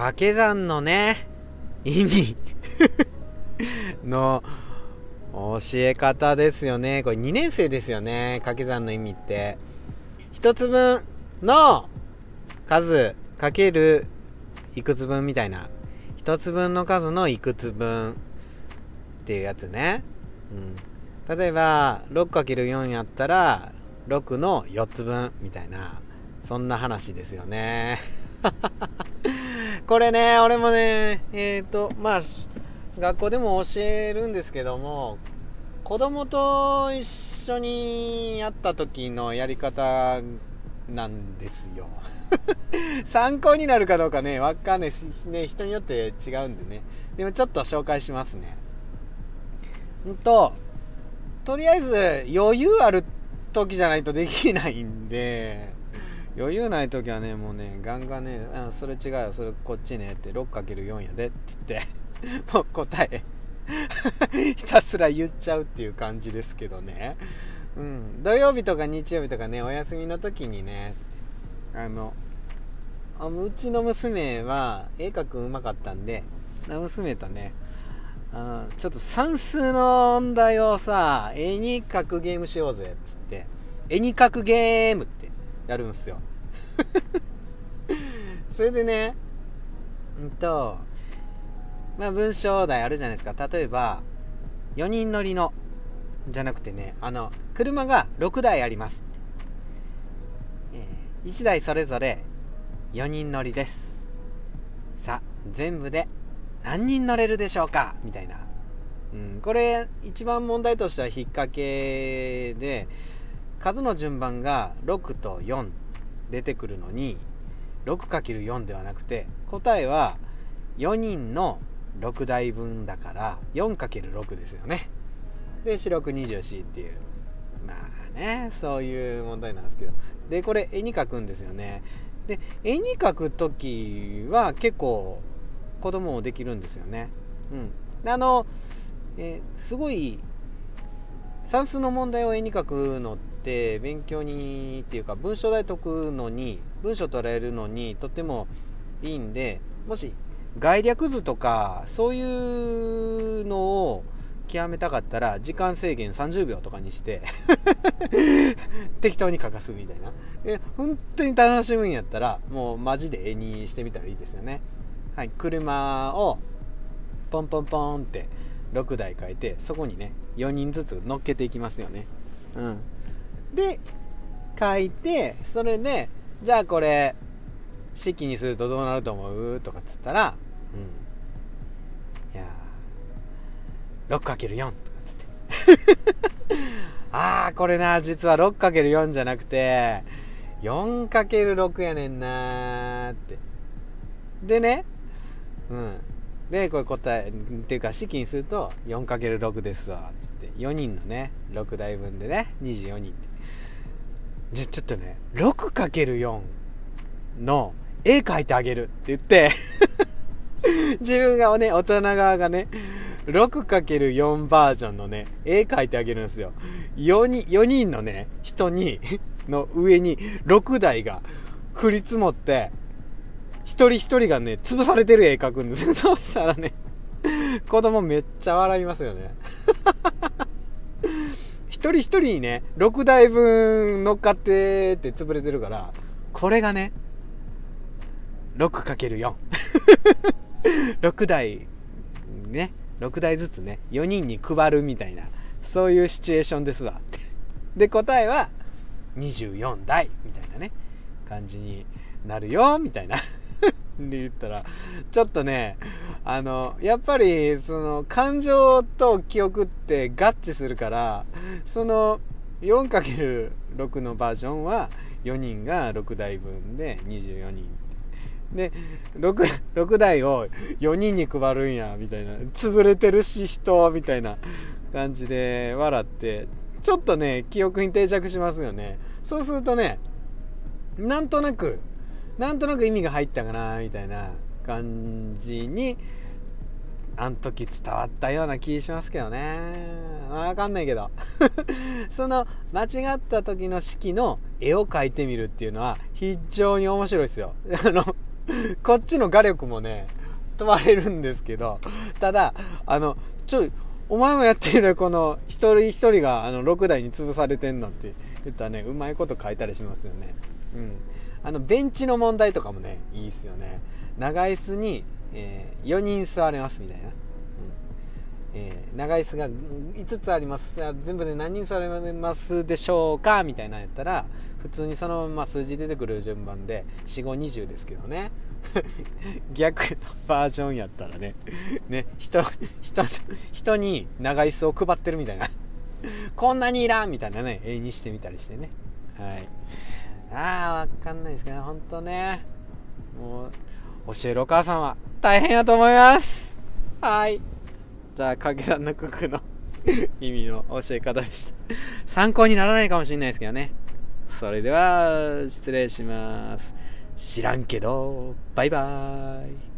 掛け算のね意味。の教え方ですよね。これ2年生ですよね掛け算の意味って。1つ分の数かけるいくつ分みたいな。1つ分の数のいくつ分っていうやつね、うん、例えば 6×4 やったら6の4つ分みたいな。そんな話ですよね。これね俺もねえっ、ー、とまあ学校でも教えるんですけども子供と一緒にやった時のやり方なんですよ。参考になるかどうかねわかんないしね人によって違うんでね。でもちょっと紹介しますね。んととりあえず余裕ある時じゃないとできないんで余裕ない時はねもうねガンガンねあそれ違うよそれこっちねって 6×4 やでっつって。もう答え。ひたすら言っちゃうっていう感じですけどね。うん。土曜日とか日曜日とかねお休みの時にねあのうちの娘は絵描くうまかったんで娘とねあちょっと算数の問題をさ絵に描くゲームしようぜっつって。絵に描くゲームってやるんすよ。それでねうんとまあ文章題あるじゃないですか。例えば4人乗りのじゃなくてねあの車が6台あります、えー、1台それぞれ4人乗りです。さあ全部で何人乗れるでしょうか？みたいな、うん、これ一番問題としては引っ掛けで数の順番が6と4出てくるのに 6×4 ではなくて答えは4人の6台分だから 4×6 ですよね。で四六二十四っていう。まあねそういう問題なんですけど。でこれ絵に描くんですよね。で絵に描く時は結構子供もできるんですよね。うん。あの、えー、すごい算数の問題を絵に描くのって勉強にっていうか文章題解くのに文章捉えるのにとってもいいんでもし概略図とかそういうのを極めたかったら時間制限30秒とかにして 適当に書かすみたいな。で本当に楽しむんやったらもうマジで絵にしてみたらいいですよね。はい車をポンポンポンって6台書いてそこにね4人ずつ乗っけていきますよね。うん。で書いてそれでじゃあこれ式にするとどうなると思うとかっつったらうん。いや 6×4 とかつって。ああこれな実は 6×4 じゃなくて 4×6 やねんなーって。でねうん。でこれ答えっていうか式にすると 4×6 ですわつって。4人のね6台分でね24人って。じゃちょっとね 6×4 の絵描いてあげるって言って 自分がね大人側がね 6×4 バージョンのね、絵描いてあげるんですよ。4人、4人のね、人に、の上に6台が降り積もって、一人一人がね、潰されてる絵描くんですよ。そうしたらね、子供めっちゃ笑いますよね。一人一人にね、6台分乗っかってって潰れてるから、これがね、6×4。6台ね、6台ずつね4人に配るみたいなそういうシチュエーションですわ で答えは24台みたいなね感じになるよみたいな言ったらちょっとねあのやっぱりその感情と記憶って合致するからその 4×6 のバージョンは4人が6台分で24人。で 6, 6台を4人に配るんやみたいな。潰れてるし人みたいな感じで笑って。ちょっとね記憶に定着しますよね。そうするとねなんとなくなんとなく意味が入ったかなみたいな感じにあん時伝わったような気しますけどね。わかんないけど。その間違った時の式の絵を描いてみるっていうのは非常に面白いですよ。あのこっちの画力もね問われるんですけど。ただあのちょいお前もやってるこの一人一人があの6台に潰されてんのって言ったらねうまいこと書いたりしますよね。うん。あのベンチの問題とかもねいいっすよね。長椅子に、えー、4人座れますみたいな、うん。えー、長椅子が5つあります。全部で何人座れますでしょうかみたいなやったら普通にそのまま数字出てくる順番で4520ですけどね。逆のバージョンやったらね。ね人人人に長椅子を配ってるみたいな。こんなにいらんみたいなね絵にしてみたりしてね。はい。ああわかんないですけど本当ね。もう教えるお母さんは大変やと思います。はい。じゃあ影さんの九九の意味の教え方でした。参考にならないかもしれないですけどね。それでは失礼します。知らんけどバイバーイ。